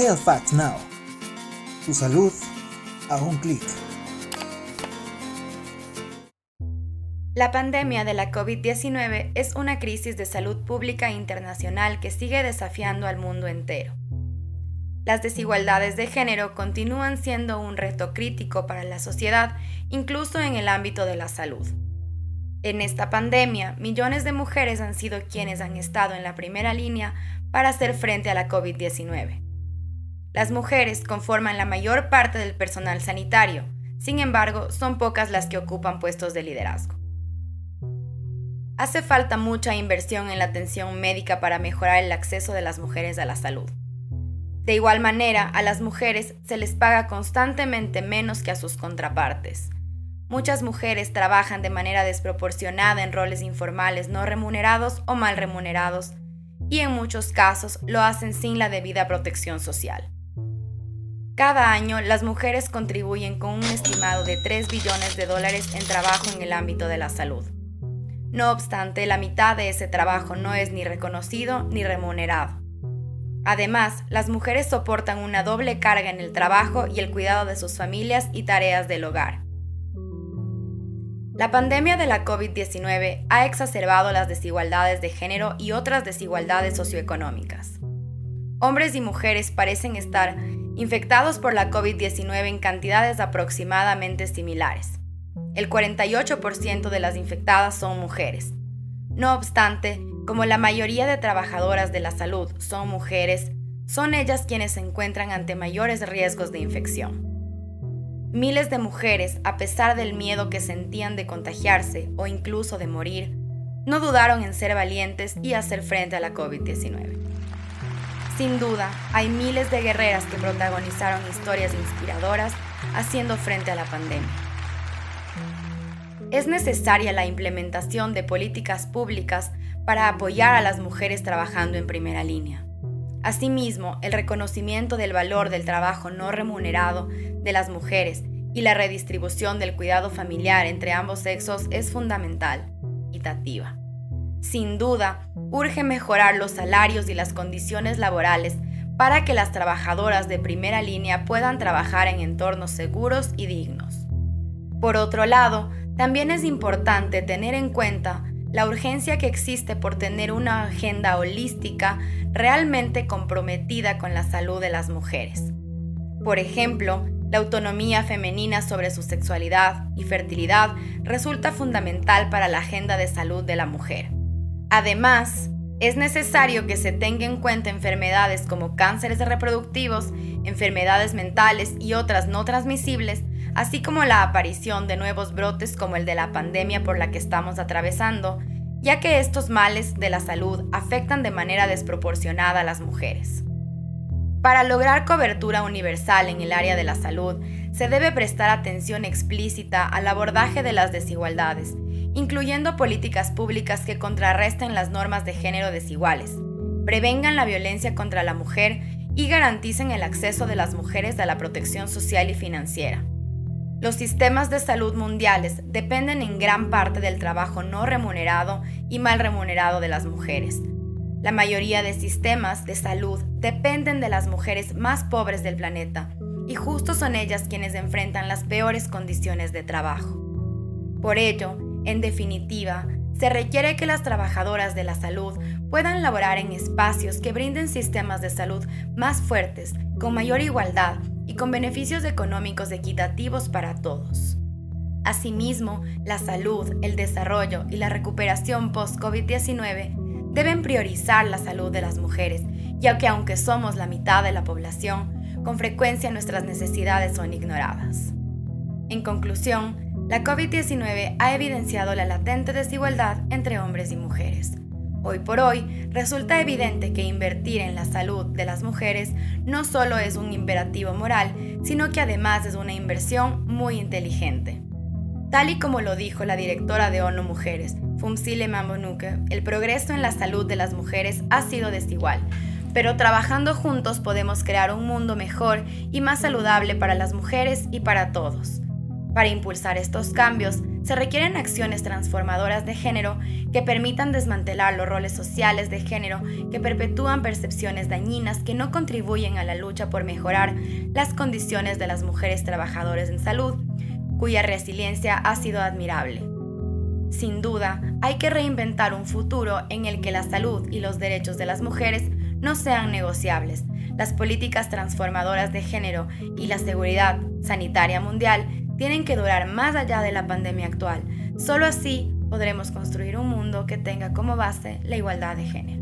Health Now. Tu salud a un clic. La pandemia de la COVID-19 es una crisis de salud pública internacional que sigue desafiando al mundo entero. Las desigualdades de género continúan siendo un reto crítico para la sociedad, incluso en el ámbito de la salud. En esta pandemia, millones de mujeres han sido quienes han estado en la primera línea para hacer frente a la COVID-19. Las mujeres conforman la mayor parte del personal sanitario, sin embargo, son pocas las que ocupan puestos de liderazgo. Hace falta mucha inversión en la atención médica para mejorar el acceso de las mujeres a la salud. De igual manera, a las mujeres se les paga constantemente menos que a sus contrapartes. Muchas mujeres trabajan de manera desproporcionada en roles informales no remunerados o mal remunerados, y en muchos casos lo hacen sin la debida protección social. Cada año, las mujeres contribuyen con un estimado de 3 billones de dólares en trabajo en el ámbito de la salud. No obstante, la mitad de ese trabajo no es ni reconocido ni remunerado. Además, las mujeres soportan una doble carga en el trabajo y el cuidado de sus familias y tareas del hogar. La pandemia de la COVID-19 ha exacerbado las desigualdades de género y otras desigualdades socioeconómicas. Hombres y mujeres parecen estar infectados por la COVID-19 en cantidades aproximadamente similares. El 48% de las infectadas son mujeres. No obstante, como la mayoría de trabajadoras de la salud son mujeres, son ellas quienes se encuentran ante mayores riesgos de infección. Miles de mujeres, a pesar del miedo que sentían de contagiarse o incluso de morir, no dudaron en ser valientes y hacer frente a la COVID-19. Sin duda, hay miles de guerreras que protagonizaron historias inspiradoras haciendo frente a la pandemia es necesaria la implementación de políticas públicas para apoyar a las mujeres trabajando en primera línea. Asimismo, el reconocimiento del valor del trabajo no remunerado de las mujeres y la redistribución del cuidado familiar entre ambos sexos es fundamental, equitativa. Sin duda, urge mejorar los salarios y las condiciones laborales para que las trabajadoras de primera línea puedan trabajar en entornos seguros y dignos. Por otro lado, también es importante tener en cuenta la urgencia que existe por tener una agenda holística realmente comprometida con la salud de las mujeres. Por ejemplo, la autonomía femenina sobre su sexualidad y fertilidad resulta fundamental para la agenda de salud de la mujer. Además, es necesario que se tenga en cuenta enfermedades como cánceres reproductivos, enfermedades mentales y otras no transmisibles así como la aparición de nuevos brotes como el de la pandemia por la que estamos atravesando, ya que estos males de la salud afectan de manera desproporcionada a las mujeres. Para lograr cobertura universal en el área de la salud, se debe prestar atención explícita al abordaje de las desigualdades, incluyendo políticas públicas que contrarresten las normas de género desiguales, prevengan la violencia contra la mujer y garanticen el acceso de las mujeres a la protección social y financiera. Los sistemas de salud mundiales dependen en gran parte del trabajo no remunerado y mal remunerado de las mujeres. La mayoría de sistemas de salud dependen de las mujeres más pobres del planeta y justo son ellas quienes enfrentan las peores condiciones de trabajo. Por ello, en definitiva, se requiere que las trabajadoras de la salud puedan laborar en espacios que brinden sistemas de salud más fuertes, con mayor igualdad y con beneficios económicos equitativos para todos. Asimismo, la salud, el desarrollo y la recuperación post-COVID-19 deben priorizar la salud de las mujeres, ya que aunque somos la mitad de la población, con frecuencia nuestras necesidades son ignoradas. En conclusión, la COVID-19 ha evidenciado la latente desigualdad entre hombres y mujeres Hoy por hoy, resulta evidente que invertir en la salud de las mujeres no solo es un imperativo moral, sino que además es una inversión muy inteligente. Tal y como lo dijo la directora de ONU Mujeres, Fumsile Mambonuke, el progreso en la salud de las mujeres ha sido desigual, pero trabajando juntos podemos crear un mundo mejor y más saludable para las mujeres y para todos. Para impulsar estos cambios, se requieren acciones transformadoras de género que permitan desmantelar los roles sociales de género que perpetúan percepciones dañinas que no contribuyen a la lucha por mejorar las condiciones de las mujeres trabajadoras en salud, cuya resiliencia ha sido admirable. Sin duda, hay que reinventar un futuro en el que la salud y los derechos de las mujeres no sean negociables. Las políticas transformadoras de género y la seguridad sanitaria mundial tienen que durar más allá de la pandemia actual. Solo así podremos construir un mundo que tenga como base la igualdad de género.